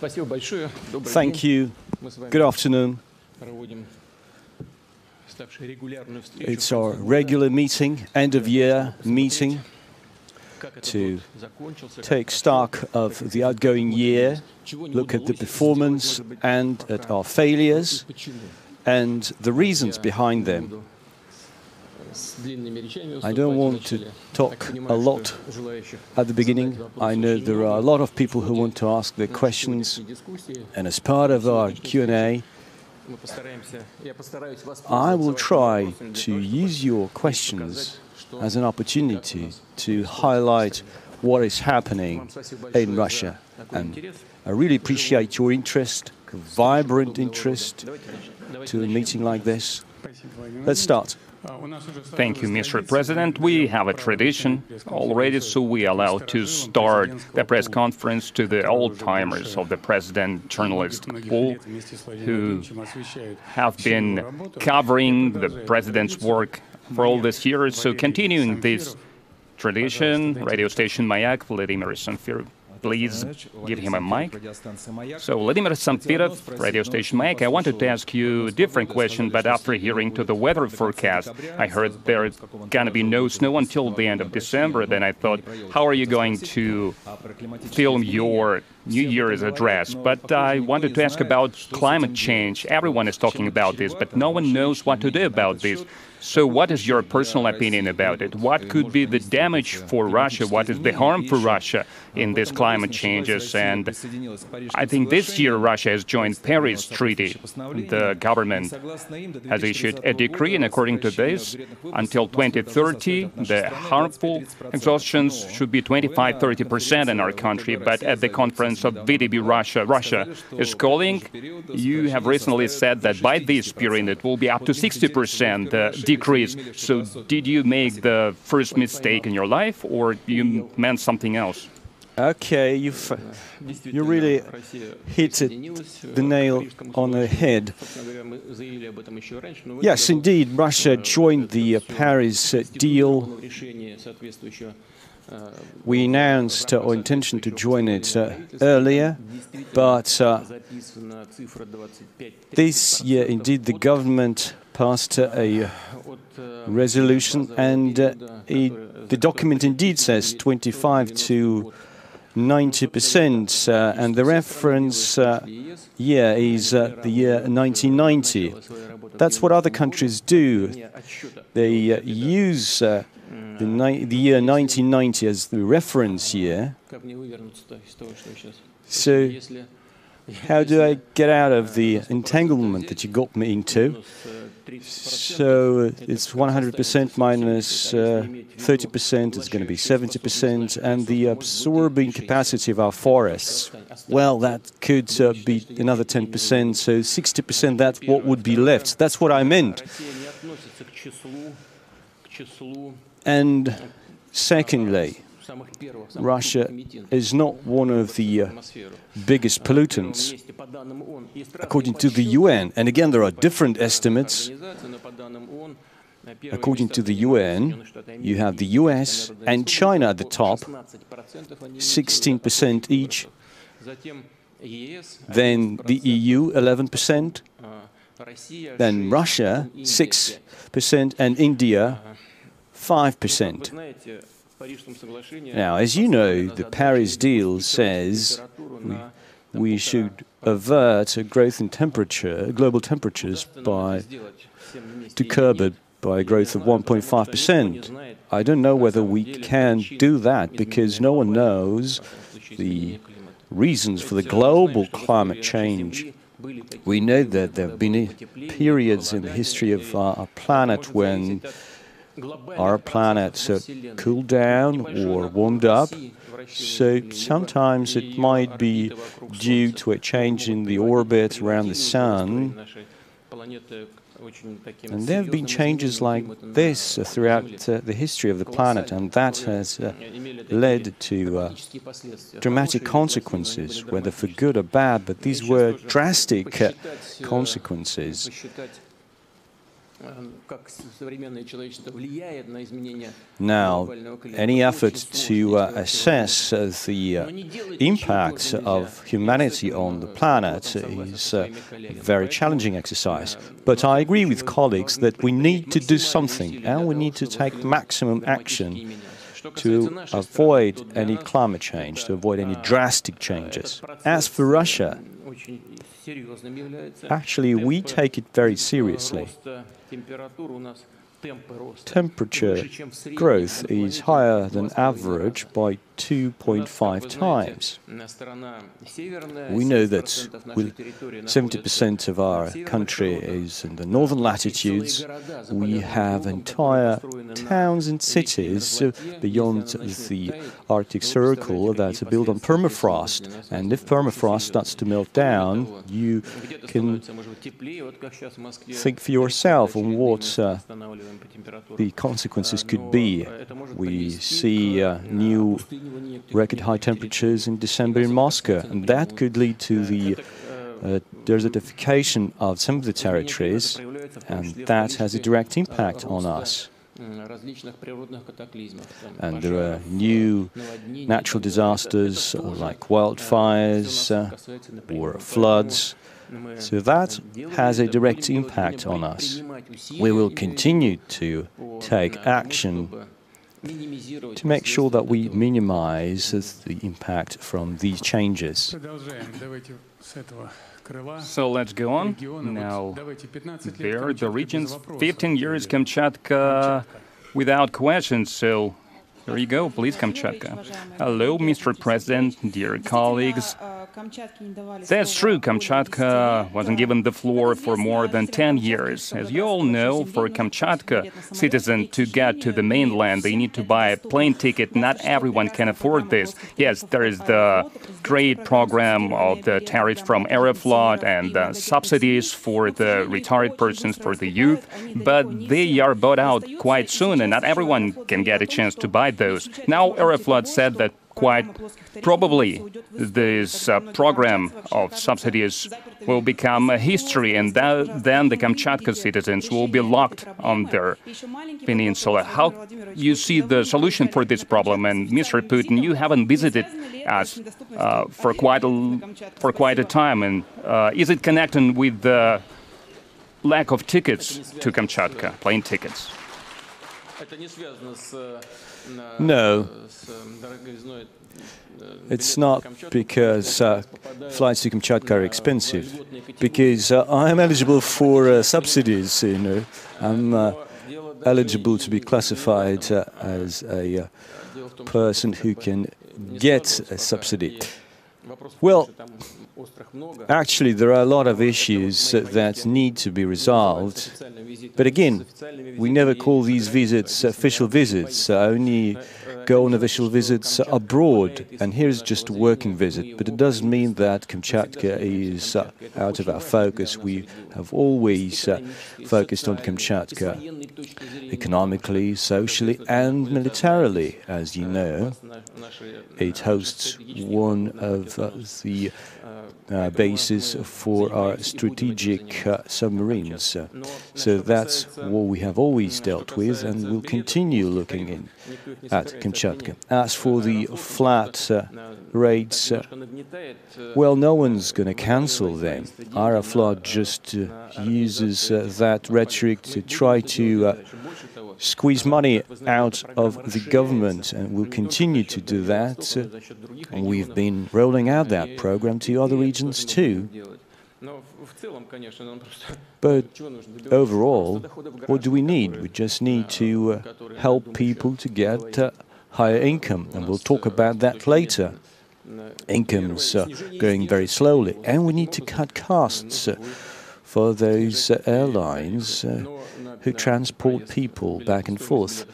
Thank you. Good afternoon. It's our regular meeting, end of year meeting, to take stock of the outgoing year, look at the performance and at our failures and the reasons behind them. I don't want to talk a lot at the beginning. I know there are a lot of people who want to ask their questions, and as part of our Q&A, I will try to use your questions as an opportunity to highlight what is happening in Russia. And I really appreciate your interest, vibrant interest to a meeting like this. Let's start. Thank you, Mr. President. We have a tradition already, so we allow to start the press conference to the old-timers of the president journalist pool who have been covering the president's work for all these years. So continuing this tradition, radio station Mayak, Vladimir Samfirov, please give him a mic. So, Vladimir Samfirov, radio station Mayak, I wanted to ask you a different question, but after hearing to the weather forecast, I heard there's gonna be no snow until the end of December. Then I thought, how are you going to film your New Year's address? But I wanted to ask about climate change. Everyone is talking about this, but no one knows what to do about this. So, what is your personal opinion about it? What could be the damage for Russia? What is the harm for Russia in these climate changes? And I think this year Russia has joined Paris Treaty. The government has issued a decree, and according to this, until 2030, the harmful exhaustions should be 25-30% in our country. But at the conference of VTB Russia, Russia is calling. You have recently said that by this period it will be up to 60% uh, decrease. So, did you make the first mistake in your life, or you meant something else? Okay, you've you really hit it, the nail on the head. Yes, indeed, Russia joined the Paris deal. We announced our intention to join it uh, earlier, but uh, this year, indeed, the government passed a resolution, and uh, it, the document indeed says 25 to 90%, uh, and the reference uh, year is uh, the year 1990. That's what other countries do. They uh, use uh, the, the, year 1990 as the reference year. So, how do I get out of the entanglement that you got me into? So it's 100% minus, uh, 30% is going to be 70%, and the absorbing capacity of our forests, well, that could uh, be another 10%, so 60%, that's what would be left. That's what I meant. And secondly, Russia is not one of the uh, biggest pollutants, according to the UN. And again, there are different estimates. According to the UN, you have the US and China at the top, 16% each. Then the EU, 11%. Then Russia, 6%, and India, 5%. Now, as you know, the Paris deal says we, we should avert a growth in temperature, global temperatures, by to curb it by a growth of 1.5%. I don't know whether we can do that because no one knows the reasons for the global climate change. We know that there have been periods in the history of our planet when our planet uh, cooled down or warmed up. So sometimes it might be due to a change in the orbit around the Sun. And there have been changes like this throughout uh, the history of the planet, and that has uh, led to uh, dramatic consequences, whether for good or bad, but these were drastic uh, consequences. Now, any effort to uh, assess uh, the uh, impact of humanity on the planet is a very challenging exercise. But I agree with colleagues that we need to do something and we need to take maximum action to avoid any climate change, to avoid any drastic changes. As for Russia, actually, we take it very seriously. Temperature growth is higher than average by 2.5 times. We know that 70% of our country is in the northern latitudes. We have entire towns and cities beyond the Arctic Circle that are built on permafrost. And if permafrost starts to melt down, you can think for yourself on what uh, the consequences could be. We see uh, new record high temperatures in December in Moscow, and that could lead to the uh, desertification of some of the territories, and that has a direct impact on us. And there are new natural disasters like wildfires uh, or floods. So that has a direct impact on us. We will continue to take action to make sure that we minimize the impact from these changes. So let's go on. Now, there, the regions 15 years Kamchatka without question. So there you go, please, Kamchatka. Hello, Mr. President, dear colleagues. That's true, Kamchatka wasn't given the floor for more than 10 years. As you all know, for Kamchatka citizen to get to the mainland, they need to buy a plane ticket. Not everyone can afford this. Yes, there is the trade program of the tariffs from Aeroflot and the subsidies for the retired persons, for the youth, but they are bought out quite soon, and not everyone can get a chance to buy those. Now, Aeroflot said that quite probably this uh, program of subsidies will become a history, and that, then the Kamchatka citizens will be locked on their peninsula. How you see the solution for this problem? And Mr. Putin, you haven't visited us uh, for quite a for quite a time, and uh, is it connected with the lack of tickets to Kamchatka, plane tickets? No. It's not because uh, flights to Kamchatka are expensive, because uh, I'm eligible for uh, subsidies, you know. I'm uh, eligible to be classified uh, as a uh, person who can get a subsidy. Well, actually, there are a lot of issues that need to be resolved. But again, we never call these visits official visits, only go on official visits abroad. And here's just a working visit. But it doesn't mean that Kamchatka is uh, out of our focus. We have always uh, focused on Kamchatka economically, socially, and militarily. As you know, it hosts one of uh, the uh, basis for our strategic uh, submarines. So that's what we have always dealt with and we'll continue looking in at Kamchatka. As for the flat uh, rates, uh, well, no one's going to cancel them. Aeroflot just uh, uses that rhetoric to try to squeeze money out of the government, and will continue to do that. We've been rolling out that program to other regions too. But overall, what do we need? We just need to uh, help people to get uh, higher income, and we'll talk about that later. Incomes uh, going very slowly, and we need to cut costs uh, for those uh, airlines who transport people back and forth.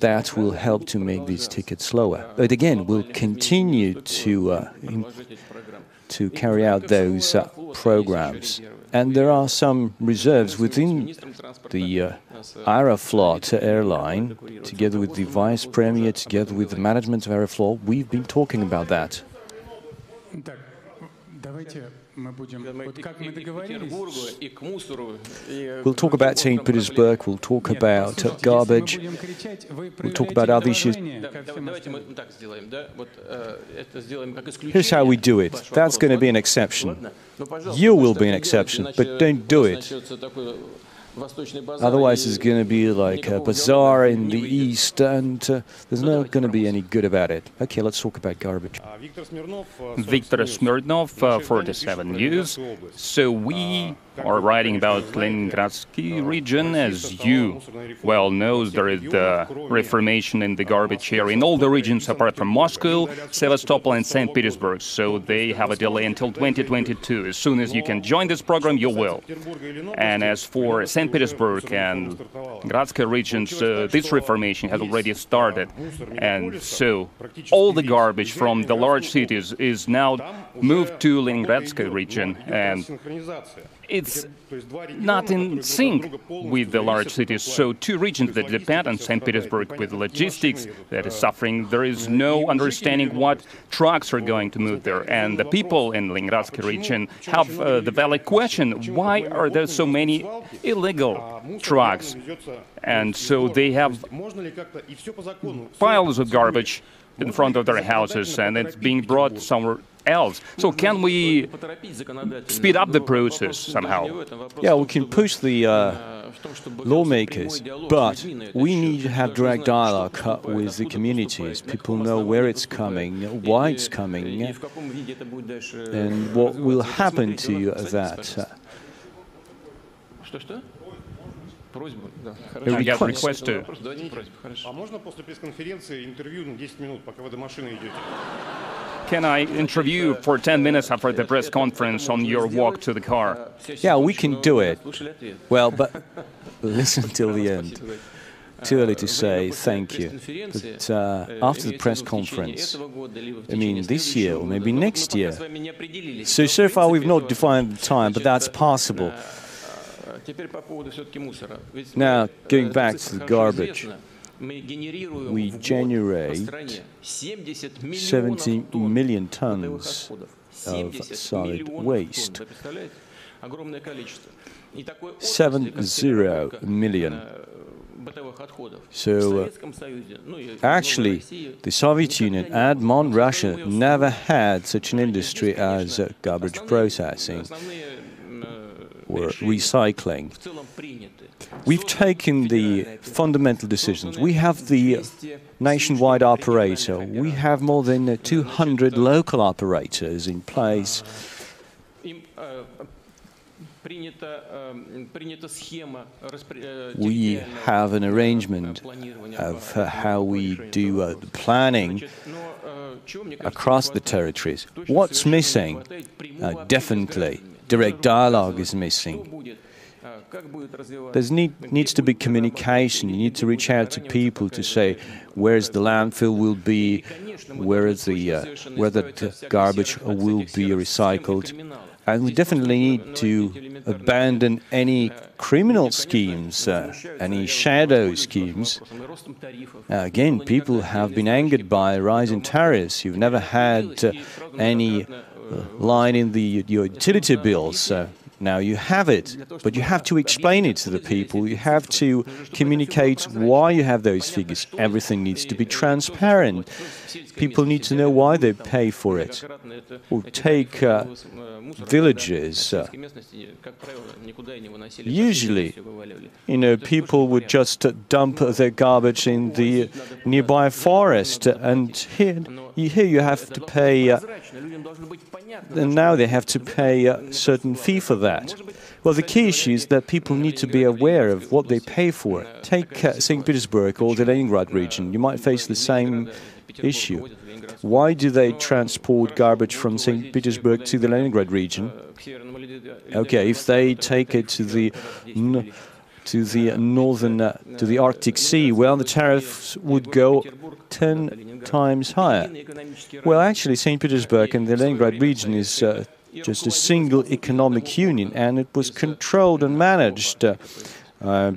That will help to make these tickets lower. But again, we'll continue to to carry out those programs. And there are some reserves within the uh, Aeroflot airline, together with the vice premier, together with the management of Aeroflot. We've been talking about that. We'll talk about St. Petersburg, we'll talk about uh, garbage, we'll talk about other issues. Here's how we do it. That's going to be an exception. You will be an exception, but don't do it. Otherwise, it's going to be like a bazaar in the east, and uh, there's not going to be any good about it. Okay, let's talk about garbage. Victor Smirnov, uh, 47 News. So we are writing about Leningradsky region. As you well know, there is the reformation in the garbage here in all the regions apart from Moscow, Sevastopol and St. Petersburg. So they have a delay until 2022. As soon as you can join this program, you will. And as for St. Petersburg and Gradska regions, uh, this reformation has already started. And so all the garbage from the large cities is now moved to Leningradska region. And it's not in sync with the large cities. So two regions that depend on St. Petersburg with logistics that is suffering. There is no understanding what trucks are going to move there. And the people in Leningradsky region have uh, the valid question, why are there so many illegal trucks? And so they have piles of garbage in front of their houses and it's being brought somewhere else. So can we speed up the process somehow? Yeah, we can push the uh, lawmakers, but we need to have direct dialogue with the communities. People know where it's coming, why it's coming, and what will happen to that. A request. А можно после пресс-конференции интервью на 10 минут, пока вы до машины идете? Can I interview for 10 minutes after the press conference on your walk to the car? Yeah, we can do it. Well, but listen till the end. Too early to say thank you. But uh, after the press conference, I mean this year or maybe next year. So, so far we've not defined the time, but that's possible. Now, going back to the garbage we generate 70 million tons of solid waste. Seven zero million. So, uh, actually, the Soviet Union and modern Russia never had such an industry as uh, garbage processing or recycling. We've taken the fundamental decisions. We have the nationwide operator. We have more than 200 local operators in place. We have an arrangement of how we do uh, the planning across the territories. What's missing? Uh, definitely, direct dialogue is missing. There need, needs to be communication. You need to reach out to people to say where's the landfill will be, where is the uh, where the garbage will be recycled, and we definitely need to abandon any criminal schemes, uh, any shadow schemes. Uh, again, people have been angered by rising tariffs. You've never had uh, any uh, line in the your utility bills. Now you have it, but you have to explain it to the people. You have to communicate why you have those figures. Everything needs to be transparent. People need to know why they pay for it. Or take uh, villages. Uh, usually, you know, people would just dump their garbage in the nearby forest, and here, here you have to pay. Uh, and now they have to pay a certain fee for that. Well, the key issue is that people need to be aware of what they pay for. Take uh, St. Petersburg or the Leningrad region, you might face the same issue. Why do they transport garbage from St. Petersburg to the Leningrad region? Okay, if they take it to the to the northern uh, to the Arctic Sea, well, the tariffs would go 10 times higher. Well, actually, St. Petersburg and the Leningrad region is uh, just a single economic union, and it was controlled and managed uh, uh,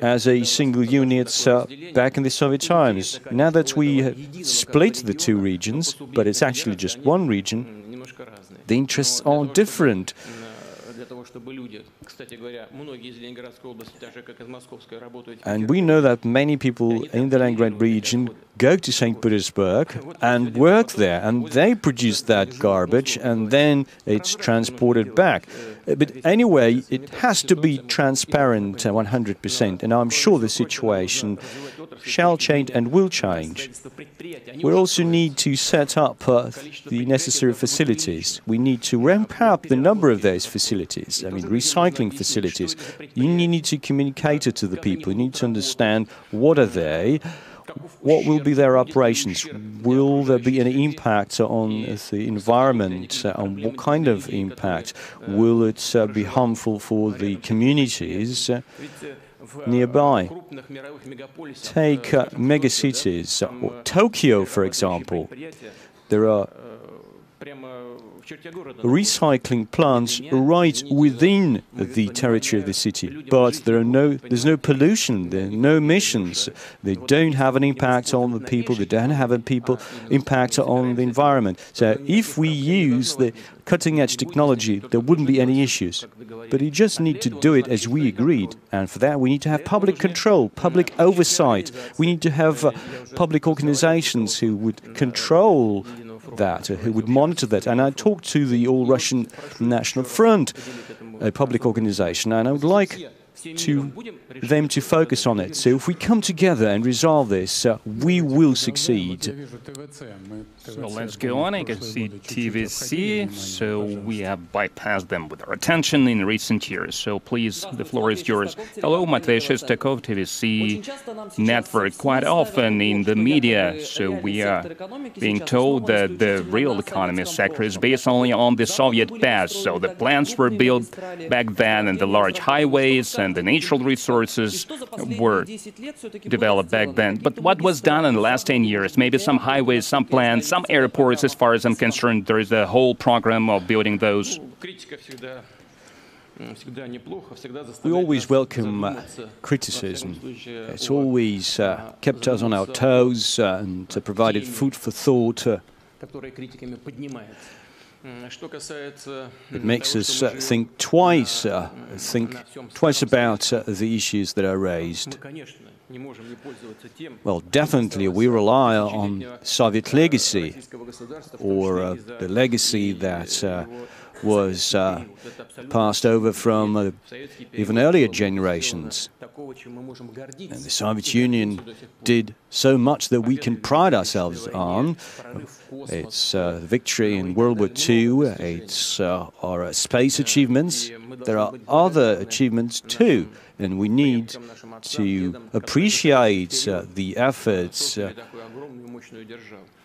as a single unit uh, back in the Soviet times. Now that we split the two regions, but it's actually just one region, The interests are different. And we know that many people in the Leningrad region go to St. Petersburg and work there, and they produce that garbage, and then it's transported back. But anyway, it has to be transparent 100%, and I'm sure the situation shall change and will change. We also need to set up uh, the necessary facilities. We need to ramp up the number of those facilities, I mean, recycling facilities. You need to communicate it to the people. You need to understand what are they, what will be their operations? Will there be any impact on the environment? And what kind of impact? Will it uh, be harmful for the communities? nearby. Take uh, megacities, or Tokyo, for example. There are recycling plants right within the territory of the city, but there are no, there's no pollution, there are no emissions. They don't have an impact on the people, they don't have a people impact on the environment. So if we use the cutting-edge technology, there wouldn't be any issues. But you just need to do it as we agreed, and for that we need to have public control, public oversight. We need to have uh, public organizations who would control that, uh, who would monitor that. And I talked to the All Russian National Front, a public organization, and I would like to them to focus on it. So if we come together and resolve this, uh, we will succeed. So let's go on. I can see TVC. So we have bypassed them with our attention in recent years. So please, the floor is yours. Hello, Matvey Shestakov, TVC network. Quite often in the media, so we are being told that the real economy sector is based only on the Soviet past. So the plants were built back then and the large highways and and the natural resources were developed back then. But what was done in the last 10 years? Maybe some highways, some plants, some airports, as far as I'm concerned, there is a whole program of building those. We always welcome uh, criticism. It's always uh, kept us on our toes uh, and provided food for thought. Uh, it makes us uh, think twice, uh, think twice about uh, the issues that are raised. Well, definitely we rely on Soviet legacy, or the legacy that was uh, passed over from uh, even earlier generations. And the Soviet Union did so much that we can pride ourselves on. It's uh, victory in World War II, it's uh, our space achievements. There are other achievements too, and we need to appreciate uh, the efforts uh,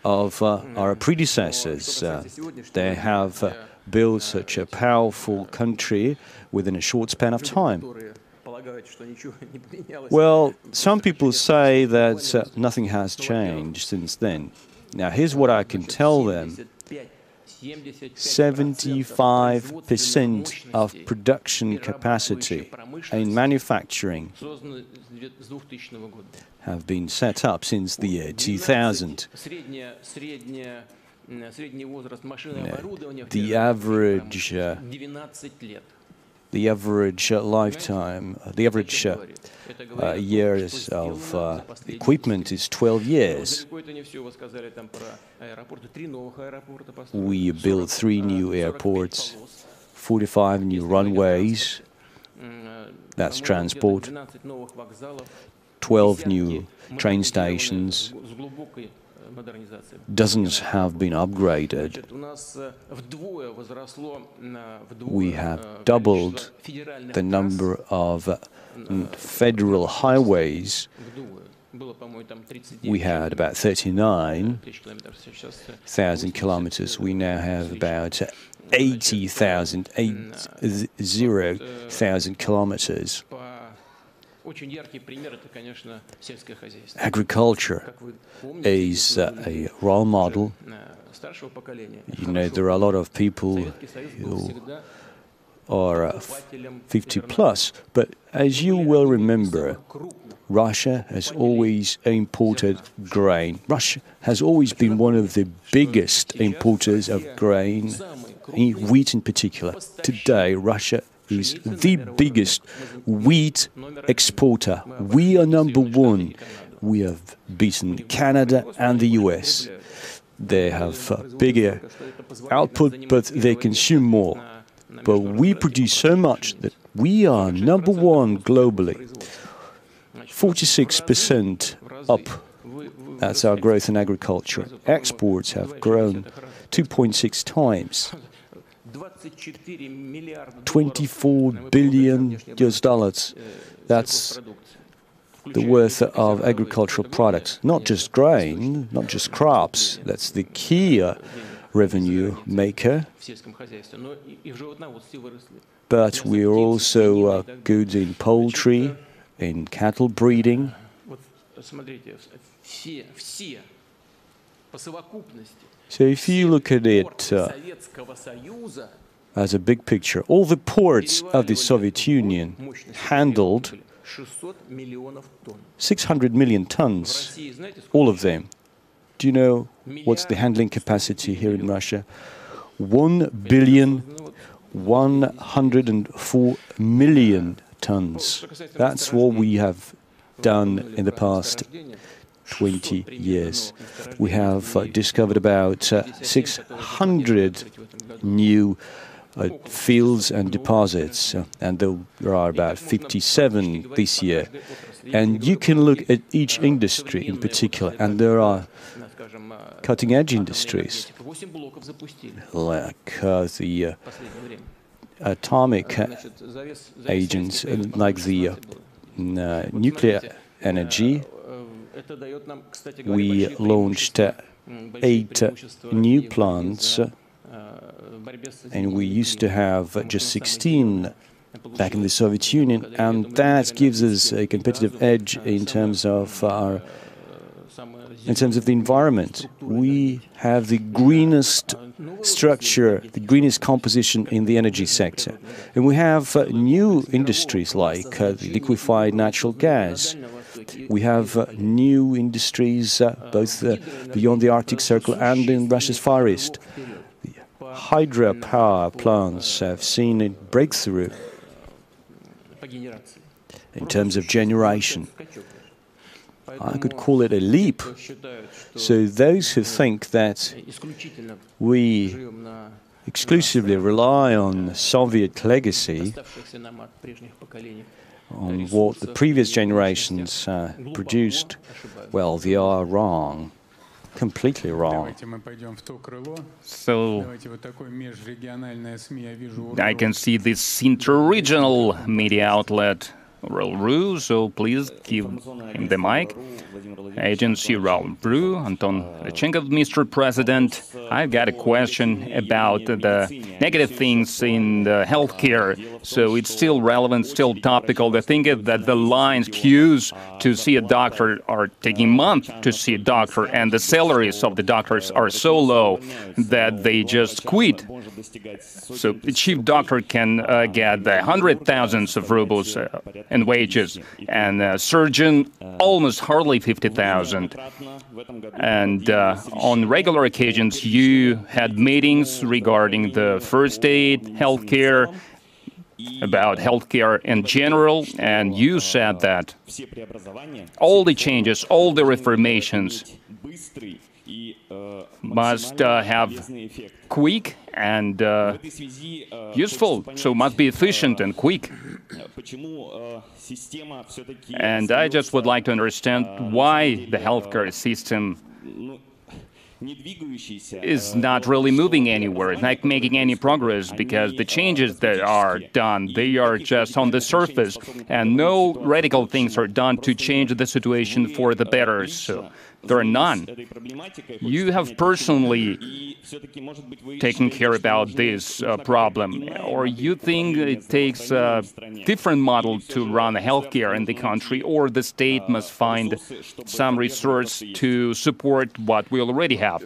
of our predecessors. they have build such a powerful country within a short span of time? Well, some people say that uh, nothing has changed since then. Now, here's what I can tell them 75% of production capacity in manufacturing have been set up since the year 2000 the average uh, the average uh, lifetime, uh, the average uh, uh, years of uh, equipment is 12 years. We built three new airports, 45 new runways, that's transport, 12 new train stations, dozens have been upgraded. We have doubled the number of э, federal highways. We had about 39,000 kilometers. We now have about 80,000, 80,000 kilometers. Agriculture is a role model. You know, there are a lot of people who are uh, 50 plus. But as you will remember, Russia has always imported grain. Russia has always been one of the biggest importers of grain, wheat in particular. Today, Russia is the biggest wheat exporter. We are number one. We have beaten Canada and the US. They have bigger output, but they consume more. But we produce so much that we are number one globally. 46% up. That's our growth in agriculture. Exports have grown 2.6 times. 24 billion US dollars. That's the worth of agricultural products, not just grain, not just crops. That's the key uh, revenue maker. But we are also uh, good in poultry, in cattle breeding. So if you look at it uh, as a big picture, all the ports of the Soviet Union handled 600 million tons, all of them. Do you know what's the handling capacity here in Russia? 1 billion 104 million tons. That's what we have done in the past 20 years. We have uh, discovered about uh, 600 new uh, fields and deposits, uh, and there are about 57 this year. And you can look at each industry in particular, and there are cutting edge industries like uh, the uh, atomic agents, like the nuclear energy. We launched eight new plants and we used to have just 16 back in the Soviet Union, and that gives us a competitive edge in terms of our in terms of the environment. We have the greenest structure, the greenest composition in the energy sector. And we have uh, new industries like uh, liquefied natural gas. We have uh, new industries uh, both uh, beyond the Arctic Circle and in Russia's Far East hydropower plants have seen a breakthrough in terms of generation. I could call it a leap. So those who think that we exclusively rely on Soviet legacy, on what the previous generations uh, produced, well, they are wrong completely wrong. So I can see this inter-regional media outlet Rural.ru, so please give him the mic. Agency Raul Rural.ru, Anton Redchenkov, Mr. President. I've got a question about the negative things in the healthcare. So it's still relevant, still topical. The thing is that the lines, queues to see a doctor are taking months to see a doctor, and the salaries of the doctors are so low that they just quit. So the chief doctor can uh, get the hundred thousands of rubles uh, in wages, and a surgeon almost hardly 50,000. And uh, on regular occasions, you had meetings regarding the first aid, healthcare, about healthcare in general, and you said that all the changes, all the reformations must uh, have quick and uh, useful, so must be efficient and quick. And I just would like to understand why the healthcare system is not really moving anywhere, not making any progress, because the changes that are done, they are just on the surface, and no radical things are done to change the situation for the better. So there are none. You have personally taken care about this uh, problem, or you think it takes a different model to run healthcare in the country, or the state must find some resource to support what we already have?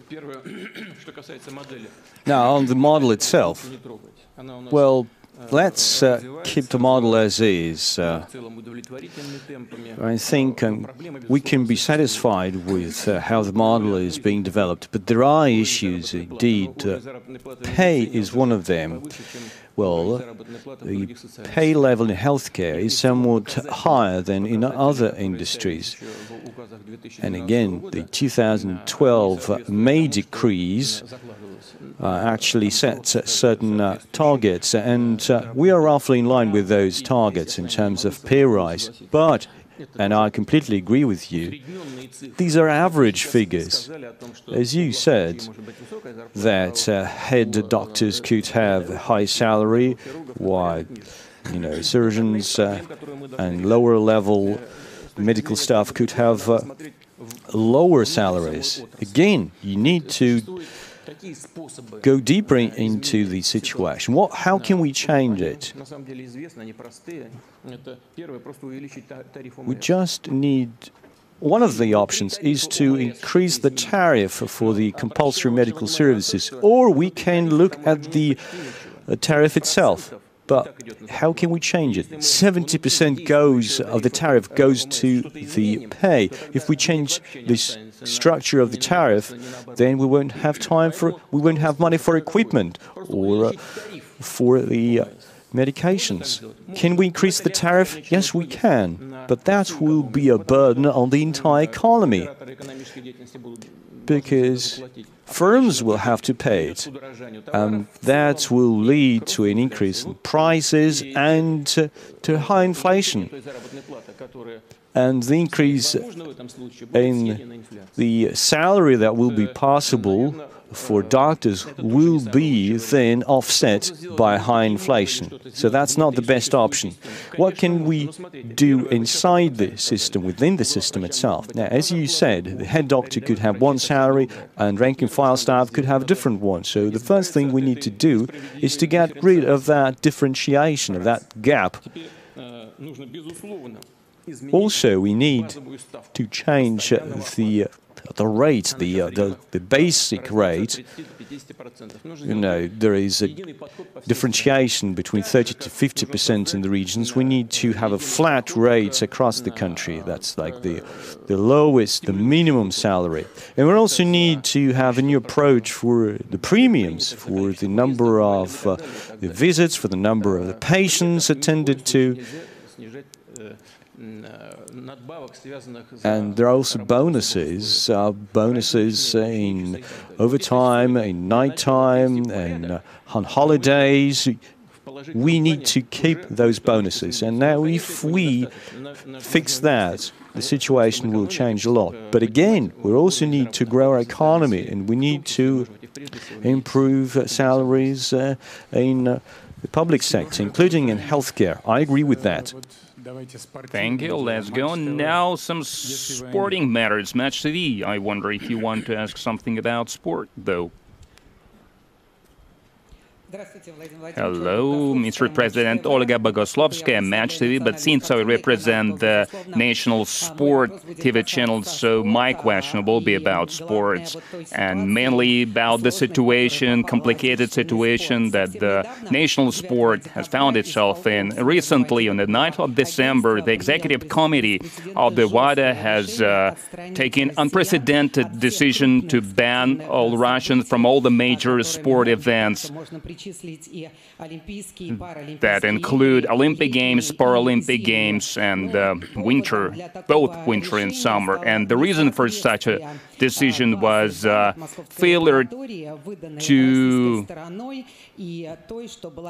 Now, on the model itself, well, let's uh, keep the model as is. Uh, I think um, we can be satisfied with uh, how the model is being developed, but there are issues indeed. Uh, pay is one of them. Well, the pay level in healthcare is somewhat higher than in other industries. And again, the 2012 May decrees actually set certain uh, targets, and uh, we are roughly in line with those targets in terms of pay rise. But, and I completely agree with you, these are average figures. As you said, that uh, head doctors could have a high salary, while you know surgeons uh, and lower level medical staff could have uh, lower salaries. Again, you need to go deeper into the situation. What, how can we change it? We just need one of the options is to increase the tariff for the compulsory medical services, or we can look at the uh, tariff itself. But how can we change it? 70% goes of the tariff goes to the pay. If we change this structure of the tariff, then we won't have time for we won't have money for equipment or uh, for the uh, medications. Can we increase the tariff? Yes, we can, but that will be a burden on the entire economy because firms will have to pay it. And that will lead to an increase in prices and to high inflation. And the increase in the salary that will be possible for doctors will be then offset by high inflation. So that's not the best option. What can we do inside the system, within the system itself? Now, as you said, the head doctor could have one salary and rank and file staff could have a different one. So the first thing we need to do is to get rid of that differentiation, of that gap. Also, we need to change the the rate, the, uh, the, the basic rate, you know, there is a differentiation between 30 to 50 percent in the regions. We need to have a flat rate across the country. That's like the, the lowest, the minimum salary. And we also need to have a new approach for the premiums, for the number of uh, the visits, for the number of the patients attended to. And there are also bonuses, uh, bonuses in overtime, in nighttime, and uh, on holidays. We need to keep those bonuses. And now, if we fix that, the situation will change a lot. But again, we also need to grow our economy and we need to improve salaries uh, in uh, the public sector, including in healthcare. I agree with that. Thank you. Let's go now. Some sporting matters. Match TV. I wonder if you want to ask something about sport, though. Hello, Mr. President Olga Bogoslovskaya, Match TV, but since I represent the national sport TV channel, so my question will be about sports and mainly about the situation, complicated situation that the national sport has found itself in. Recently, on the 9th of December, the executive committee of the WADA has uh, taken unprecedented decision to ban all Russians from all the major sport events that include Olympic Games, Paralympic Games, and uh, winter, both winter and summer. And the reason for such a decision was uh, failure to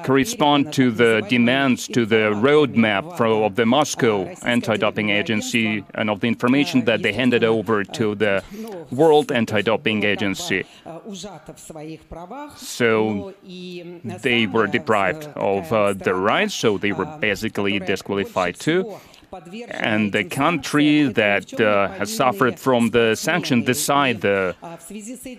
correspond to the demands to the roadmap of the Moscow anti-doping agency and of the information that they handed over to the World Anti-Doping Agency. So they were deprived of uh, their rights, so they were basically disqualified too. And the country that uh, has suffered from the sanction, the side uh,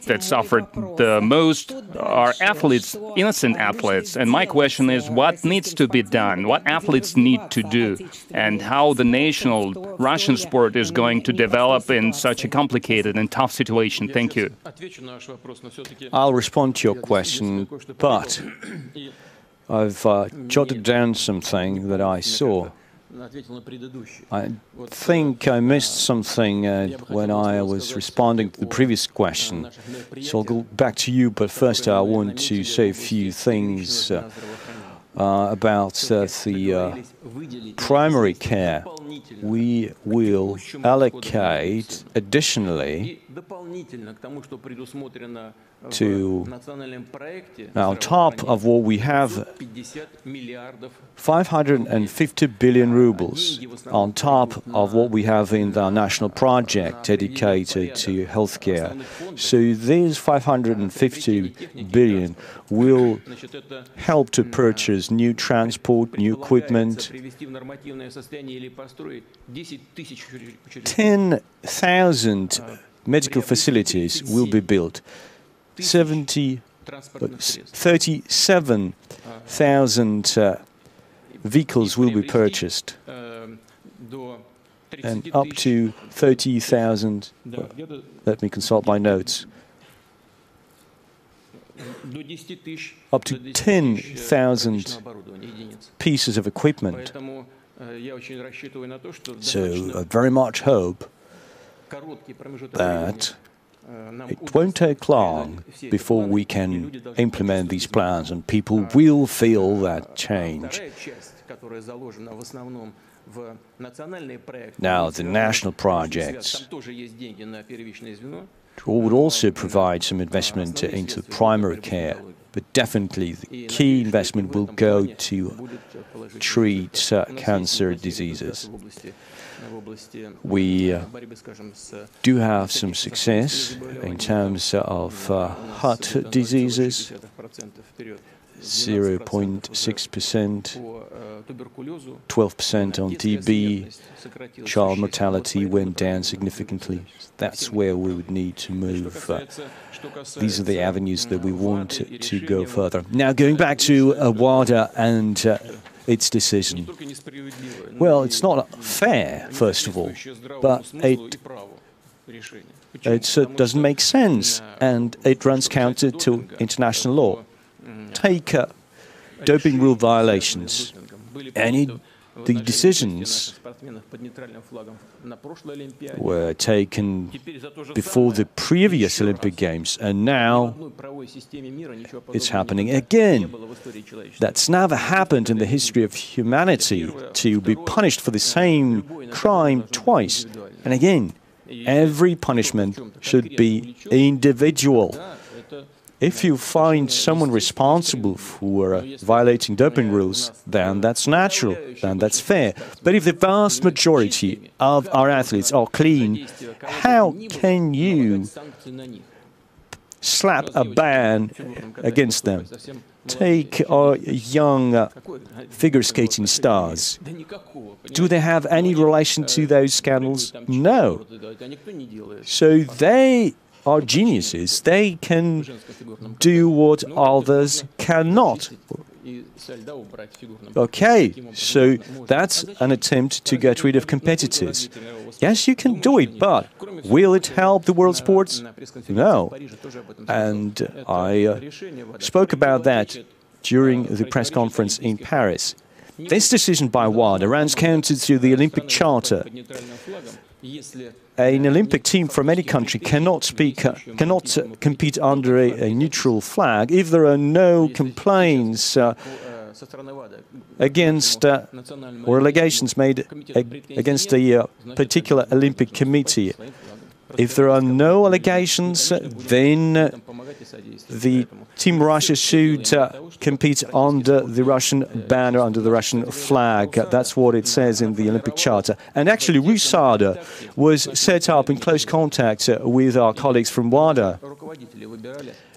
that suffered the most are athletes, innocent athletes. And my question is what needs to be done? What athletes need to do? And how the national Russian sport is going to develop in such a complicated and tough situation? Thank you. I'll respond to your question, but I've uh, jotted down something that I saw. I think I missed something uh, when I was responding to the previous question. So I'll go back to you, but first I want to say a few things uh, uh, about uh, the uh, primary care. We will allocate additionally to uh, on top of what we have 550 billion rubles on top of what we have in the national project dedicated to healthcare. So these 550 billion will help to purchase new transport, new equipment. 10,000 medical facilities will be built. 70, 37,000 uh, vehicles will be purchased and up to 30,000. let me consult my notes. Up to 10,000 pieces of equipment. So I very much hope that it won't take long before we can implement these plans and people will feel that change. Now, the national projects would also provide some investment into primary care, but definitely the key investment will go to treat uh, cancer diseases. We uh, do have some success in terms of uh, heart diseases, 0.6%, 12% on TB, child mortality went down significantly. That's where we would need to move. Uh, these are the avenues that we want to go further. Now, going back to uh, WADA and uh, its decision. Well, it's not fair, first of all, but it, it uh, doesn't make sense and it runs counter to international law. Take uh, doping rule violations. Any the decisions were taken before the previous Olympic Games, and now it's happening again. That's never happened in the history of humanity to be punished for the same crime twice. And again, every punishment should be individual. If you find someone responsible for uh, violating doping rules, then that's natural, then that's fair. But if the vast majority of our athletes are clean, how can you slap a ban against them? Take our young uh, figure skating stars. Do they have any relation to those scandals? No. So they are geniuses. They can do what others cannot. Okay, so that's an attempt to get rid of competitors. Yes, you can do it, but will it help the world sports? No. And I uh, spoke about that during the press conference in Paris. This decision by WADA runs counter to the Olympic Charter an Olympic team from any country cannot speak, uh, cannot uh, compete under a, a, neutral flag if there are no complaints uh, against uh, or allegations made against a uh, particular Olympic committee. If there are no allegations, then the Team Russia should uh, compete under the Russian banner, under the Russian flag. That's what it says in the Olympic Charter. And actually, RUSADA was set up in close contact uh, with our colleagues from WADA.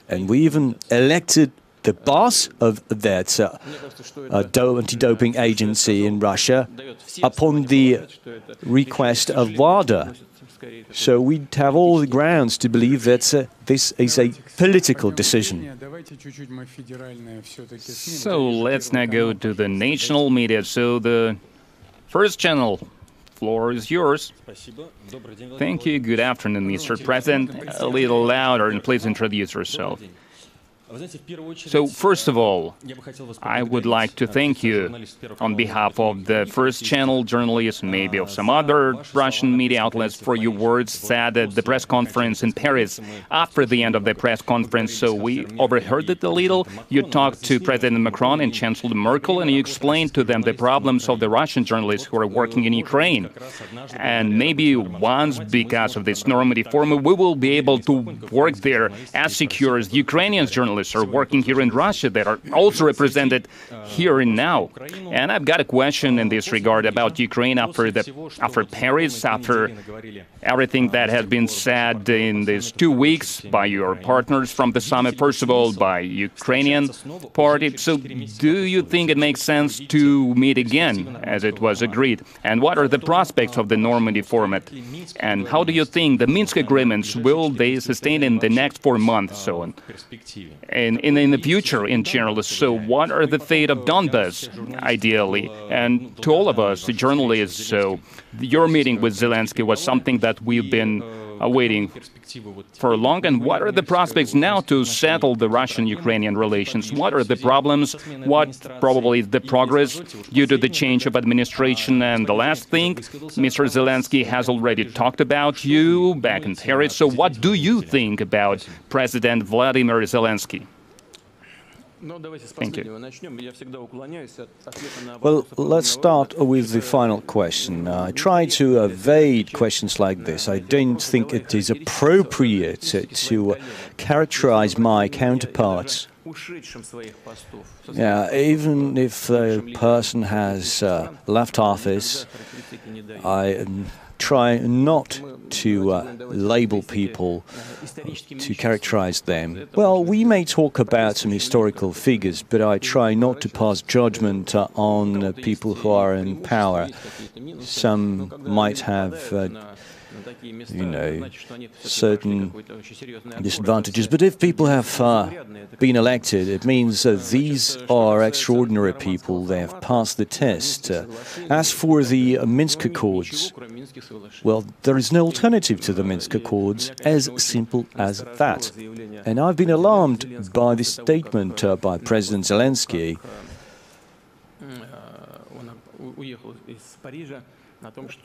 And we even elected the boss of that uh, uh, anti-doping agency in Russia upon the request of WADA. So we'd have all the grounds to believe that uh, this is a political decision. So let's now go to the national media. So the first channel, floor is yours. Thank you. Good afternoon, Mr. President. A little louder and please introduce yourself. So, first of all, I would like to thank you on behalf of the First Channel journalists, maybe of some other Russian media outlets, for your words said at the press conference in Paris. after the end of the press conference. So, we overheard it a little. You talked to President Macron and Chancellor Merkel, and you explained to them the problems of the Russian journalists who are working in Ukraine. And maybe once, because of this Normandy Forum, we will be able to work there as secure as Ukrainian journalists are working here in Russia that are also represented here and now. And I've got a question in this regard about Ukraine after the after Paris, after everything that has been said in these two weeks by your partners from the summit. First of all, by Ukrainian party. So, do you think it makes sense to meet again, as it was agreed? And what are the prospects of the Normandy format? And how do you think the Minsk agreements will they sustain in the next four months? So, on? In, in, in the future in general. So, what are the fate of Donbass, ideally? And to all of us, the journalists, so your meeting with Zelensky was something that we've been Uh, awaiting for long. And what are the prospects now to settle the Russian Ukrainian relations? What are the problems? What probably the progress due to the change of administration? And the last thing, Mr. Zelensky has already talked about you back in Paris. So, what do you think about President Vladimir Zelensky? Thank you. Well, let's start with the final question. I try to evade questions like this. I don't think it is appropriate to characterize my counterparts. Yeah, even if a person has uh, left office, I try not to uh, label people, to characterize them. Well, we may talk about some historical figures, but I try not to pass judgment uh, on uh, people who are in power. Some might have uh, you know, certain disadvantages. But if people have uh, been elected, it means uh, these are extraordinary people. They have passed the test. Uh, as for the Minsk Accords, well, there is no alternative to the Minsk Accords, as simple as that. And I've been alarmed by the statement uh, by President Zelensky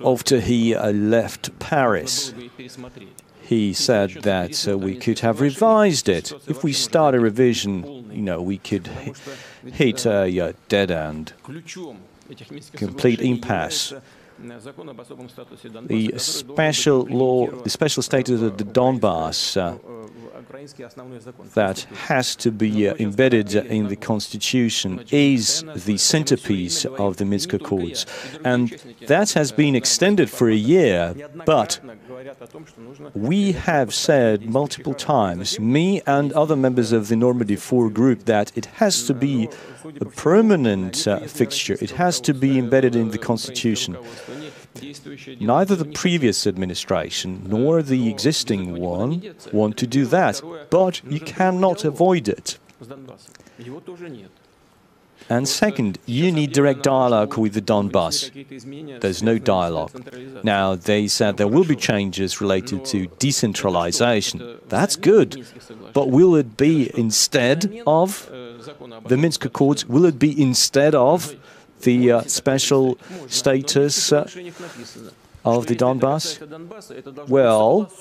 after he uh, left Paris, he said that uh, we could have revised it. If we start a revision, you know, we could hit a dead end, complete impasse. The special law, the special status of the Donbass that has to be uh, embedded in the constitution is the centerpiece of the Minsk Accords. And that has been extended for a year, but we have said multiple times, me and other members of the Normandy 4 group, that it has to be a permanent uh, fixture, it has to be embedded in the constitution. Neither the previous administration nor the existing one want to do that, but you cannot avoid it. And second, you need direct dialogue with the Donbass. There's no dialogue. Now, they said there will be changes related to decentralization. That's good. But will it be instead of the Minsk Accords? Will it be instead of the uh, special status uh, of the Donbass? Well,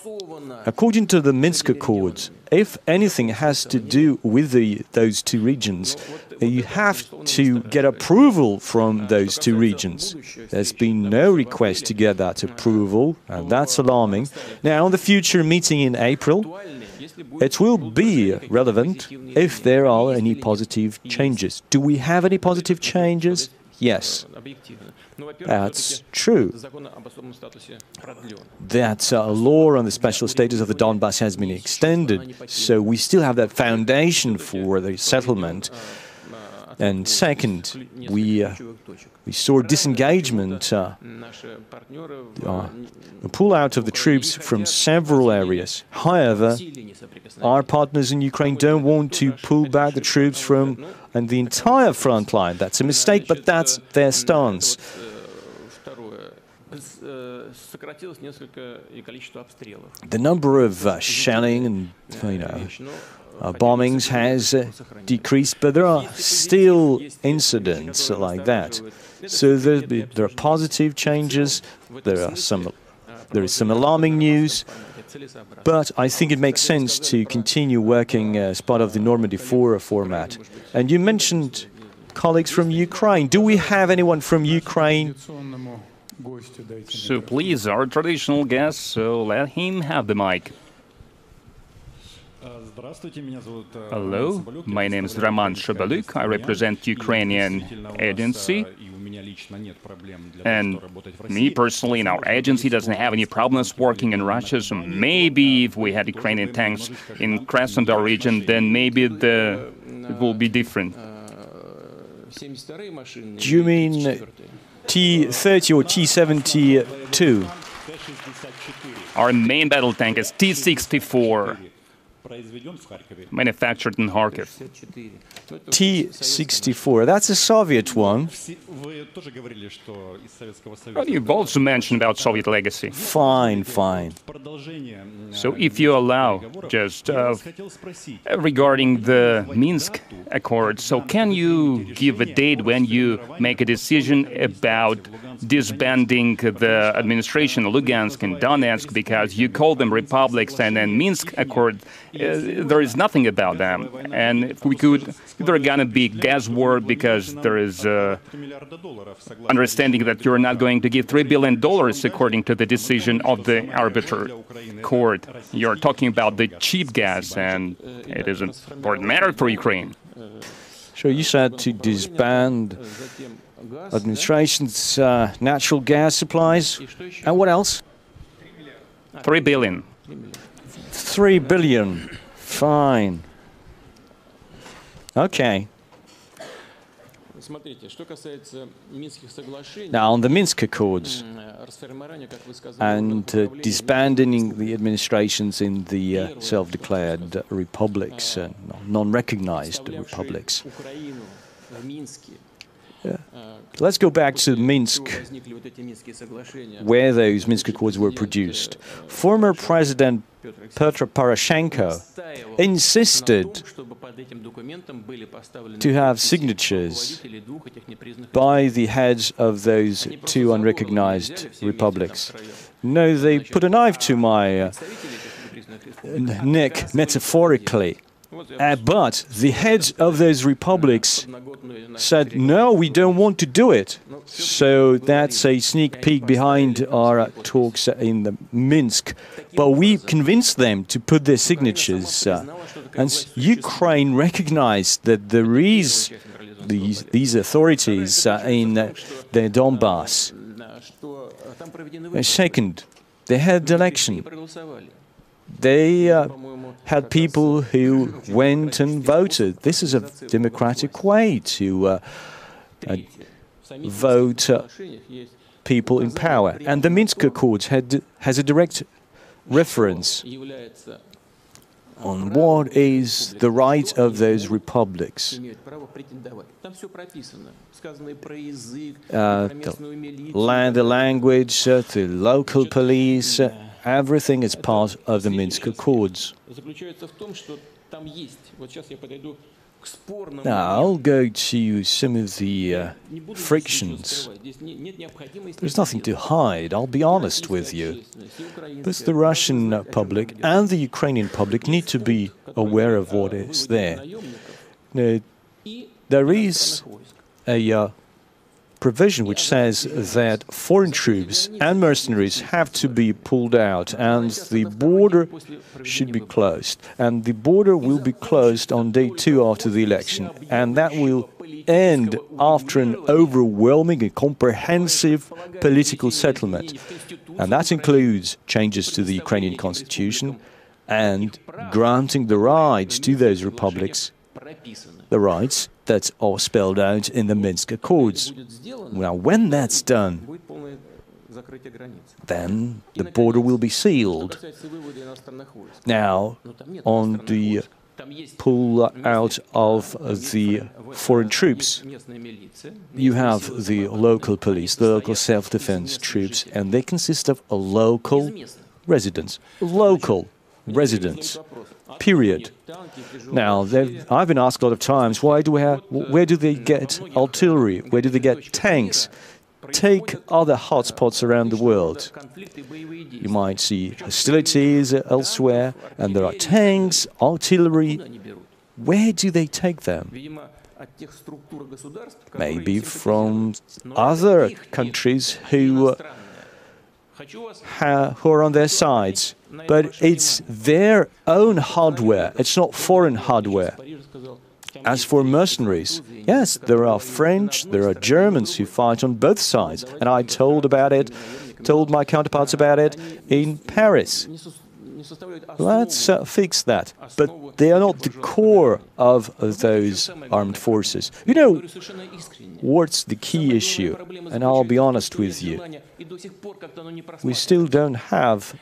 according to the Minsk Accords, if anything has to do with the, those two regions, you have to get approval from those two regions. There's been no request to get that approval, and that's alarming. Now, on the future meeting in April, it will be relevant if there are any positive changes. Do we have any positive changes? Yes, that's true. That uh, law on the special status of the Donbass has been extended, so we still have that foundation for the settlement. And second, we, uh, we saw disengagement, uh, uh, pull out of the troops from several areas. However, our partners in Ukraine don't want to pull back the troops from and the entire front line. That's a mistake, but that's their stance. the number of uh, shelling and you know uh, bombings has uh, decreased, but there are still incidents like that. So there, there are positive changes. There are some. There is some alarming news, but I think it makes sense to continue working as part of the Normandy 4 format. And you mentioned colleagues from Ukraine. Do we have anyone from Ukraine? So please, our traditional guest, so let him have the mic. Hello, my name is Roman Tsymbalyuk. I represent Ukrainian agency. And me personally, in our agency doesn't have any problems working in Russia. So maybe if we had Ukrainian tanks in Krasnodar region, then maybe the it will be different. Do you mean T-30 or T-72? Our main battle tank is T-64 manufactured in Kharkiv. T-64, that's a Soviet one. Well, you've also mentioned about Soviet legacy. Fine, fine. So if you allow, just uh, regarding the Minsk Accord, so can you give a date when you make a decision about disbanding the administration of Lugansk and Donetsk because you call them republics and then Minsk Accord, uh, there is nothing about them. And if we could, there's going to be gas war because there is uh, understanding that you're not going to give $3 billion according to the decision of the arbiter court. You're talking about the cheap gas and it is an important matter for Ukraine. So you said to disband administration's uh, natural gas supplies. And what else? Three billion. Three billion. Fine. Okay. Now, on the Minsk Accords and uh, disbanding the administrations in the uh, self declared republics, uh, non recognized republics. Yeah. Let's go back to Minsk, where those Minsk Accords were produced. Former President Petro Poroshenko insisted to have signatures by the heads of those two unrecognized republics. No, they put a knife to my uh, neck, metaphorically. Uh, but the heads of those republics said, no, we don't want to do it. So that's a sneak peek behind our talks in the Minsk. But we convinced them to put their signatures. Uh, and Ukraine recognized that there is these, these authorities uh, in the Donbass. Second, they had election they uh, had people who went and voted. This is a democratic way to uh, uh, vote uh, people in power. And the Minsk Accords had, has a direct reference on what is the right of those republics. Uh, the land, the language, uh, the local police, uh, Everything is part of the Minsk Accords. Now, I'll go to some of the uh, frictions. There's nothing to hide, I'll be honest with you. But the Russian public and the Ukrainian public need to be aware of what is there. Now, there is a uh, provision which says that foreign troops and mercenaries have to be pulled out and the border should be closed. And the border will be closed on day two after the election. And that will end after an overwhelming and comprehensive political settlement. And that includes changes to the Ukrainian constitution and granting the rights to those republics, the rights that are spelled out in the Minsk Accords. Now, when that's done, then the border will be sealed. Now, on the pull out of the foreign troops. You have the local police, the local self-defense troops, and they consist of local residents. Local residents. Period. Now, I've been asked a lot of times, why do we have, where do they get artillery? Where do they get tanks? Take other hotspots around the world. You might see hostilities elsewhere, and there are tanks, artillery. Where do they take them? Maybe from other countries who, who are on their sides. But it's their own hardware, it's not foreign hardware. As for mercenaries, yes, there are French, there are Germans who fight on both sides, and I told about it, told my counterparts about it in Paris. Let's uh, fix that. But they are not the core of those armed forces. You know, what's the key issue? And I'll be honest with you. We still don't have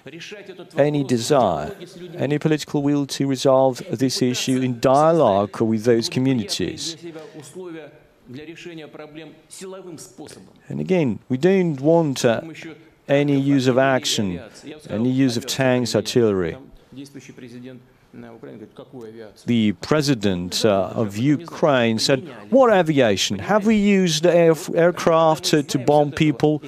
any desire, any political will to resolve this issue in dialogue with those communities. And again, we don't want uh, any use of action, any use of tanks, artillery. The president uh, of Ukraine said, What aviation? Have we used air aircraft to, to bomb people?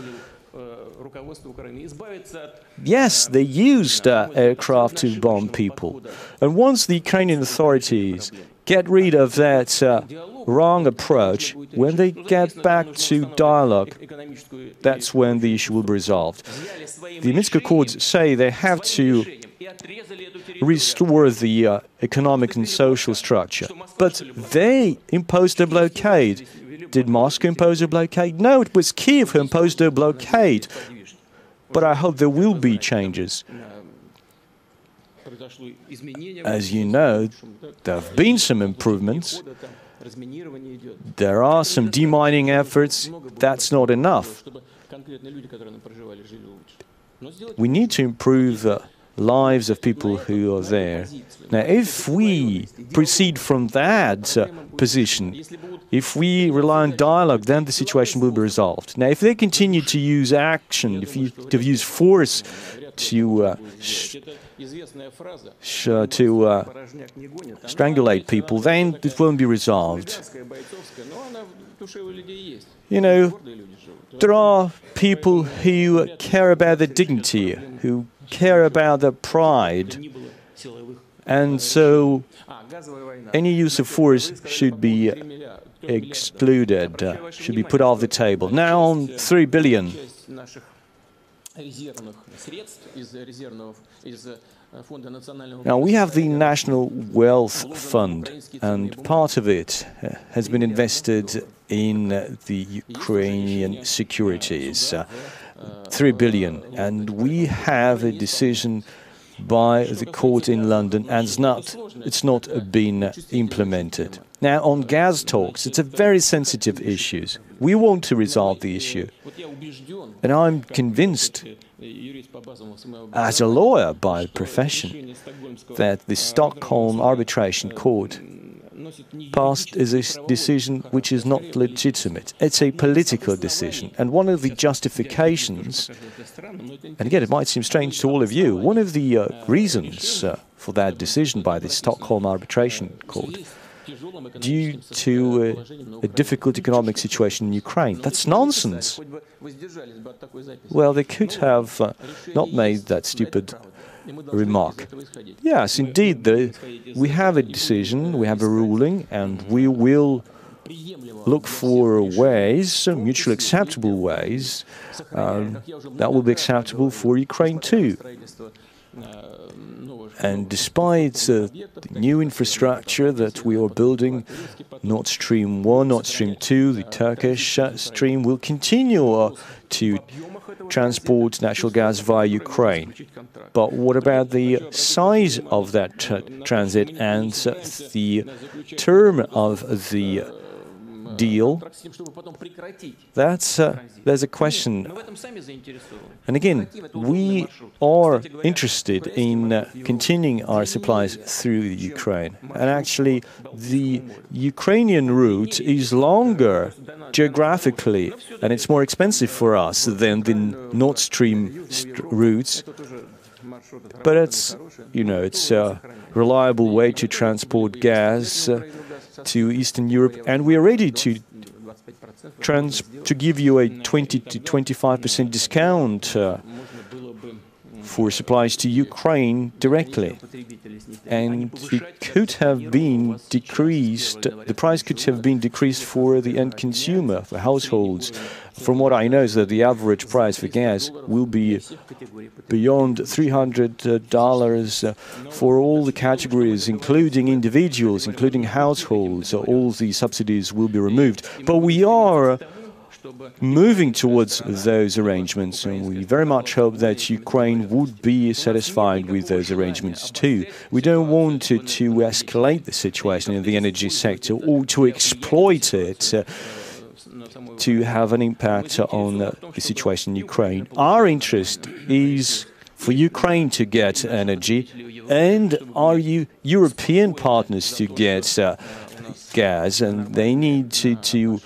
Yes, they used uh, aircraft to bomb people. And once the Ukrainian authorities get rid of that uh, wrong approach, when they get back to dialogue, that's when the issue will be resolved. The Minsk Accords say they have to restore the uh, economic and social structure, but they imposed a blockade. Did Moscow impose a blockade? No, it was Kiev who imposed a blockade. But I hope there will be changes. As you know, there have been some improvements. There are some demining efforts. That's not enough. We need to improve the lives of people who are there. Now, if we proceed from that uh, position, if we rely on dialogue, then the situation will be resolved. Now, if they continue to use action, if you to use force to uh, to uh, strangulate people, then it won't be resolved. You know, there are people who care about their dignity, who care about their pride, and so any use of force should be excluded, should be put off the table. Now on 3 billion now, we have the National Wealth Fund, and part of it uh, has been invested in the Ukrainian securities, uh, 3 billion, and we have a decision by the court in London and it's not, it's not been implemented. Now, on gas talks, it's a very sensitive issue. We want to resolve the issue. And I'm convinced, as a lawyer by profession, that the Stockholm Arbitration Court passed is a decision which is not legitimate. It's a political decision. And one of the justifications, and again, it might seem strange to all of you, one of the uh, reasons uh, for that decision by the Stockholm Arbitration Court due to uh, a difficult economic situation in Ukraine. That's nonsense. Well, they could have uh, not made that stupid remark. Yes, indeed, the, we have a decision, we have a ruling, and we will look for ways, mutually acceptable ways, um, that will be acceptable for Ukraine too. And despite uh, the new infrastructure that we are building, Nord Stream 1, Nord Stream 2, the Turkish stream will continue uh, to transport natural gas via Ukraine. But what about the size of that transit and the term of the deal, that's, uh, there's a question. And again, we are interested in uh, continuing our supplies through Ukraine. And actually, the Ukrainian route is longer geographically, and it's more expensive for us than the Nord Stream st routes. But it's, you know, it's a reliable way to transport gas uh, to Eastern Europe, and we are ready to trans to give you a 20 to 25 percent discount uh, for supplies to Ukraine directly. And it could have been decreased, the price could have been decreased for the end consumer, for households. From what I know is that the average price for gas will be beyond $300 uh, for all the categories, including individuals, including households. All the subsidies will be removed. But we are moving towards those arrangements, and we very much hope that Ukraine would be satisfied with those arrangements too. We don't want to, to escalate the situation in the energy sector or to exploit it. Uh, to have an impact on the situation in Ukraine. Our interest is for Ukraine to get energy and our European partners to get uh, gas, and they need to, to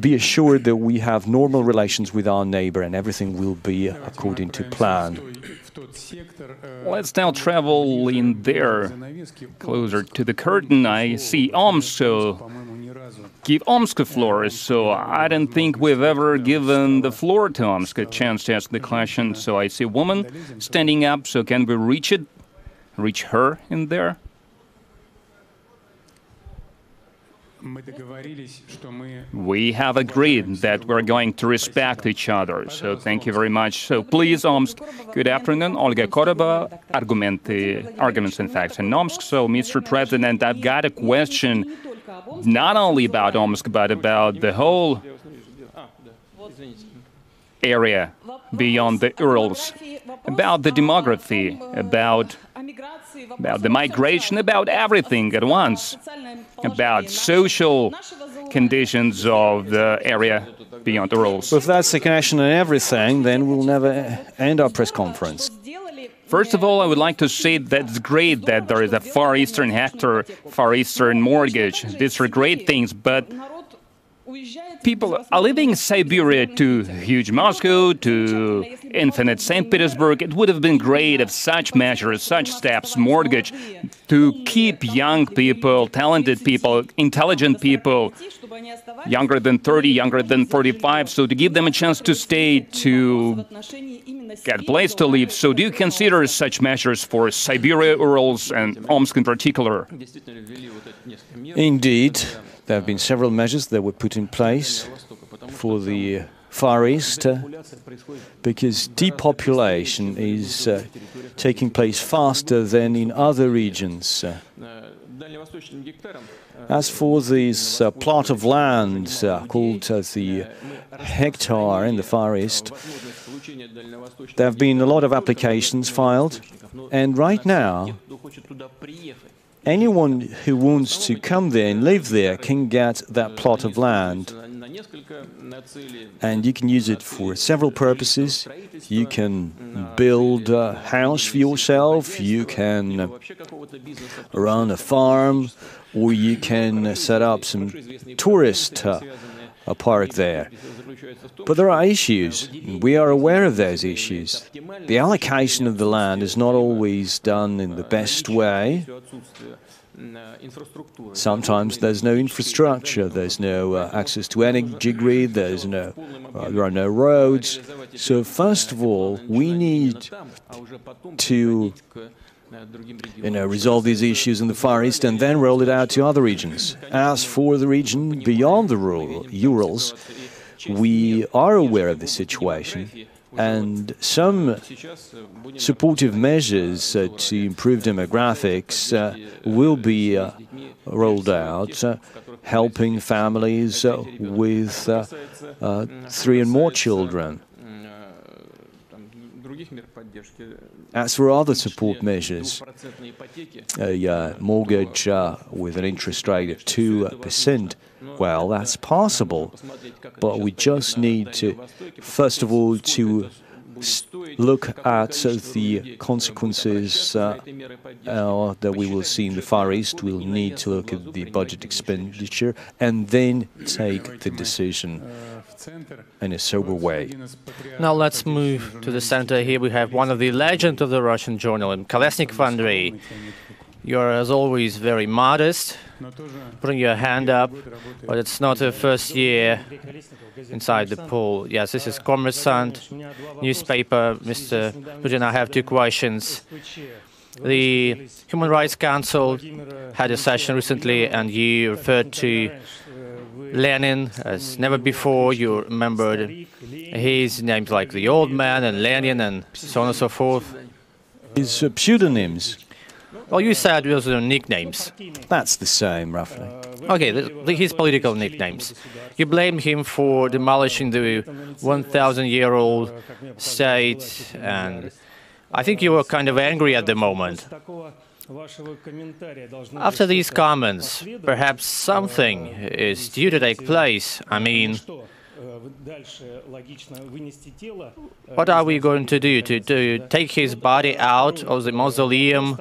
be assured that we have normal relations with our neighbor and everything will be according to plan. Let's now travel in there, closer to the curtain. I see Omsk, so give Omsk a floor. So I don't think we've ever given the floor to Omsk a chance to ask the question. So I see a woman standing up, so can we reach it? Reach her in there? We have agreed that we're going to respect each other, so thank you very much. So please, Omsk, good afternoon. Olga Koroba, Arguments and Facts in Omsk. So, Mr. President, I've got a question not only about Omsk, but about the whole area beyond the Urals, about the demography, about about the migration, about everything at once, about social conditions of the area beyond the Urals. Well, if that's the connection and everything, then we'll never end our press conference. First of all, I would like to say that it's great that there is a Far Eastern hectare, Far Eastern mortgage. These are great things, but people are leaving Siberia to huge Moscow, to infinite St. Petersburg. It would have been great if such measures, such steps, mortgage, to keep young people, talented people, intelligent people, younger than 30, younger than 45, so to give them a chance to stay, to get a place to live. So do you consider such measures for Siberia, Urals, and Omsk in particular? Indeed. There have been several measures that were put in place for the Far East uh, because depopulation is uh, taking place faster than in other regions. Uh, as for this uh, plot of land uh, called the hectare in the Far East, there have been a lot of applications filed, and right now anyone who wants to come there and live there can get that plot of land. And you can use it for several purposes. You can build a house for yourself, you can run a farm, or you can set up some tourist uh, a park there. But there are issues. We are aware of those issues. The allocation of the land is not always done in the best way. Sometimes there's no infrastructure, there's no uh, access to energy grid, there's no, uh, there are no roads. So first of all, we need to you know, resolve these issues in the Far East and then roll it out to other regions. As for the region beyond the rural, Urals, we are aware of the situation and some supportive measures uh, to improve demographics uh, will be uh, rolled out, uh, helping families uh, with uh, three and more children. As for other support measures, a uh, mortgage uh, with an interest rate of 2%, well, that's possible. But we just need to, first of all, to look at the consequences uh, uh, that we will see in the Far East. We'll need to look at the budget expenditure and then take the decision in a sober way. Now let's move to the center. Here we have one of the legends of the Russian journalism, Kolesnikov Andrei. You're, as always, very modest, putting your hand up, but it's not the first year inside the pool. Yes, this is Kommersant newspaper. Mr. Putin, I have two questions. The Human Rights Council had a session recently, and you referred to Lenin as never before. You remembered his names like the old man and Lenin and so on and so forth. His uh, pseudonyms. Well, you said those uh, are nicknames. That's the same, roughly. Uh, okay, the, the, his political nicknames. You blame him for demolishing the 1,000 year old state, and I think you were kind of angry at the moment. After these comments, perhaps something is due to take place. I mean, what are we going to do? To, to take his body out of the mausoleum?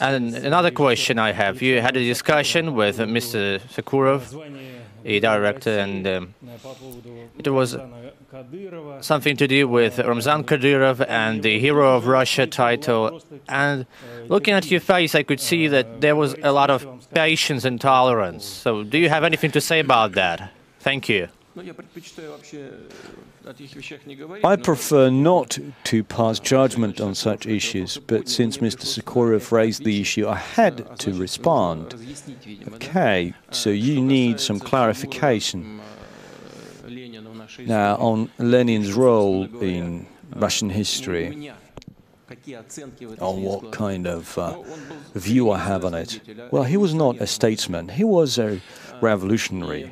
And another question I have you had a discussion with Mr. Sokurov, a director, and um, it was something to do with Ramzan Kadyrov and the Hero of Russia title. And looking at your face, I could see that there was a lot of patience and tolerance. So, do you have anything to say about that? Thank you. I prefer not to pass judgment on such issues, but since Mr. Sokurov raised the issue, I had to respond. Okay, so you need some clarification. Now, on Lenin's role in Russian history, on what kind of uh, view I have on it. Well, he was not a statesman, he was a revolutionary.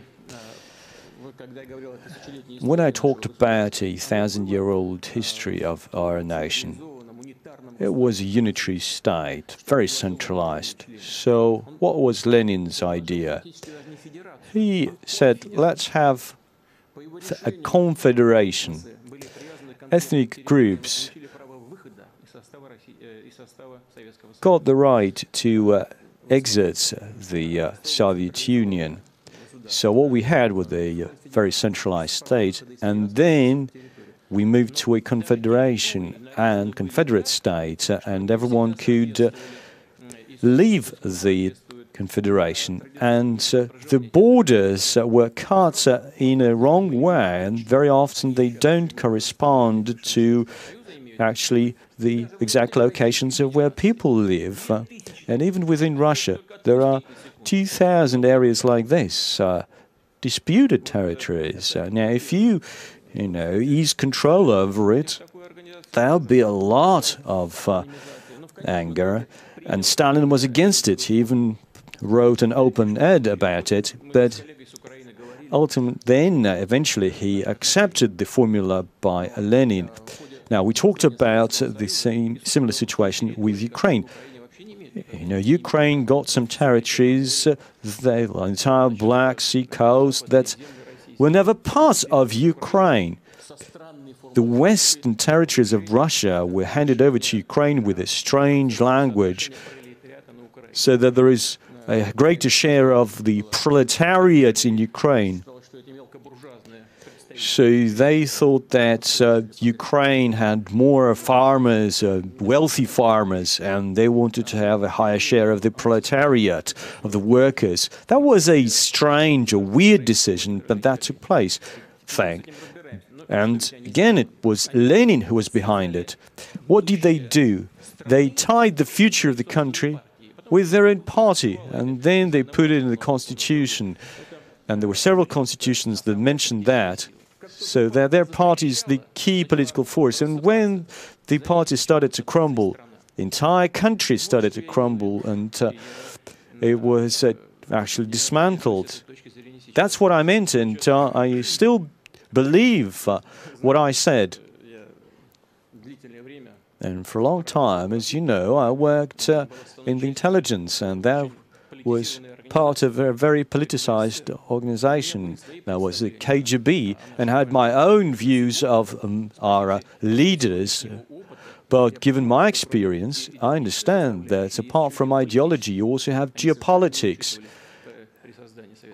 When I talked about a thousand year old history of our nation, it was a unitary state, very centralized. So, what was Lenin's idea? He said, let's have a confederation. Ethnic groups got the right to uh, exit the uh, Soviet Union. So what we had was a very centralized state, and then we moved to a confederation and confederate state, and everyone could uh, leave the confederation, and uh, the borders uh, were cut in a wrong way, and very often they don't correspond to actually the exact locations of where people live. And even within Russia, there are 2,000 areas like this, disputed territories. Uh, now, if you, you know, ease control over it, there'll be a lot of uh, anger. And Stalin was against it. He even wrote an open ed about it. But ultimately, then uh, eventually he accepted the formula by Lenin. Now, we talked about the same similar situation with Ukraine. You know, Ukraine got some territories, uh, the entire Black Sea coast, that were never part of Ukraine. The western territories of Russia were handed over to Ukraine with a strange language, so that there is a greater share of the proletariat in Ukraine. So they thought that uh, Ukraine had more farmers, uh, wealthy farmers, and they wanted to have a higher share of the proletariat, of the workers. That was a strange, a weird decision, but that took place. Thing. And again, it was Lenin who was behind it. What did they do? They tied the future of the country with their own party, and then they put it in the constitution. And there were several constitutions that mentioned that. So that their party is the key political force. And when the party started to crumble, the entire country started to crumble, and uh, it was uh, actually dismantled. That's what I meant, and uh, I still believe uh, what I said. And for a long time, as you know, I worked uh, in the intelligence, and that was part of a very politicized organization. That was the KGB, and had my own views of um, our uh, leaders. But given my experience, I understand that apart from ideology, you also have geopolitics.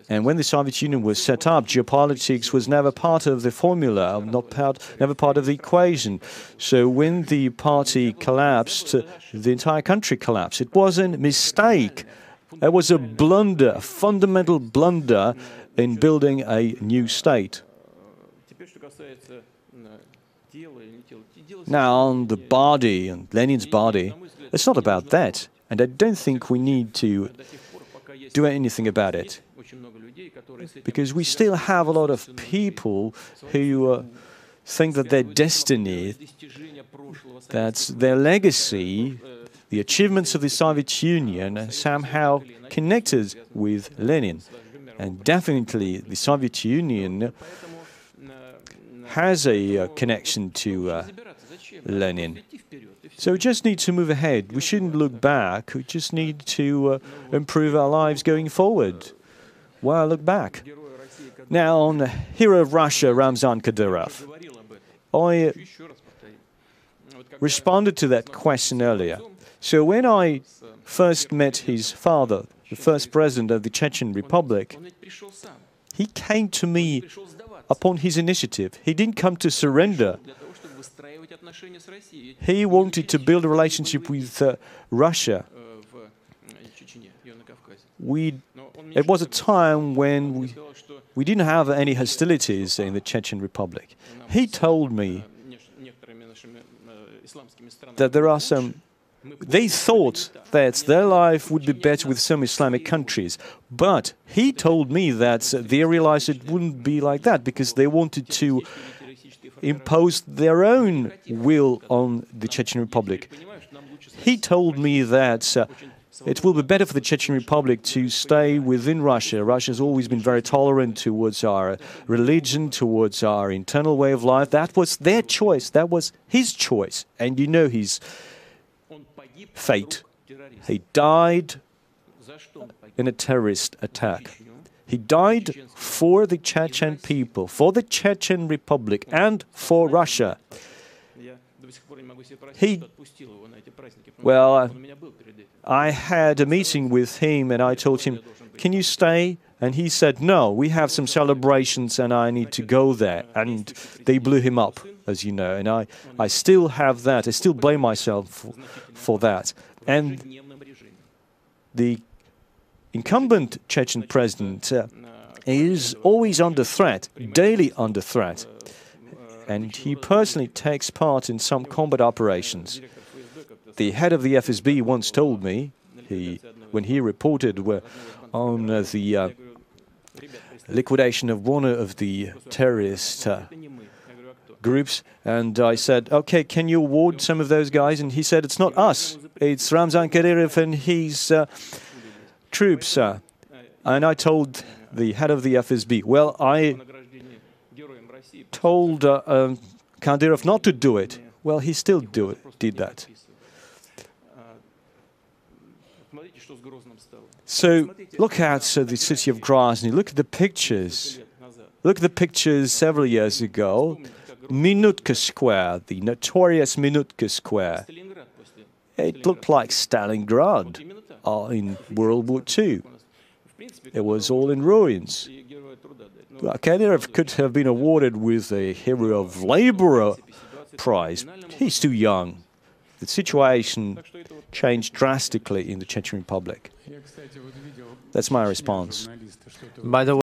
And when the Soviet Union was set up, geopolitics was never part of the formula, not part, never part of the equation. So when the party collapsed, the entire country collapsed. It was a mistake. It was a blunder, a fundamental blunder in building a new state. Now, on the body and Lenin's body, it's not about that. And I don't think we need to do anything about it. Because we still have a lot of people who uh, think that their destiny, that their legacy, the achievements of the Soviet Union somehow connected with Lenin. And definitely the Soviet Union has a uh, connection to uh, Lenin. So we just need to move ahead. We shouldn't look back. We just need to uh, improve our lives going forward. Why look back? Now, on the hero of Russia, Ramzan Kadyrov, I responded to that question earlier. So when I first met his father, the first president of the Chechen Republic, he came to me upon his initiative. He didn't come to surrender. He wanted to build a relationship with uh, Russia. We, it was a time when we, we didn't have any hostilities in the Chechen Republic. He told me that there are some they thought that their life would be better with some Islamic countries. But he told me that they realized it wouldn't be like that because they wanted to impose their own will on the Chechen Republic. He told me that uh, it will be better for the Chechen Republic to stay within Russia. Russia has always been very tolerant towards our religion, towards our internal way of life. That was their choice. That was his choice. And you know his fate. He died in a terrorist attack. He died for the Chechen people, for the Chechen Republic, and for Russia. He, well, I had a meeting with him and I told him, Can you stay? And he said, No, we have some celebrations and I need to go there. And they blew him up, as you know. And I, I still have that. I still blame myself for, for that. And the incumbent Chechen president uh, is always under threat, daily under threat. And he personally takes part in some combat operations. The head of the FSB once told me, he, when he reported on uh, the uh, liquidation of one of the terrorist uh, groups, and I said, "Okay, can you award some of those guys?" And he said, "It's not us. It's Ramzan Kadyrov and his uh, troops." Uh. And I told the head of the FSB, "Well, I told uh, um, Kadyrov not to do it. Well, he still do it, did that." So look at uh, the city of Grozny. Look at the pictures. Look at the pictures several years ago. Minutka Square, the notorious Minutka Square. It looked like Stalingrad uh, in World War II. It was all in ruins. Kadyrov could have been awarded with a Hero of Labor prize. He's too young. The situation changed drastically in the Chechen Republic. That's my response. By the way,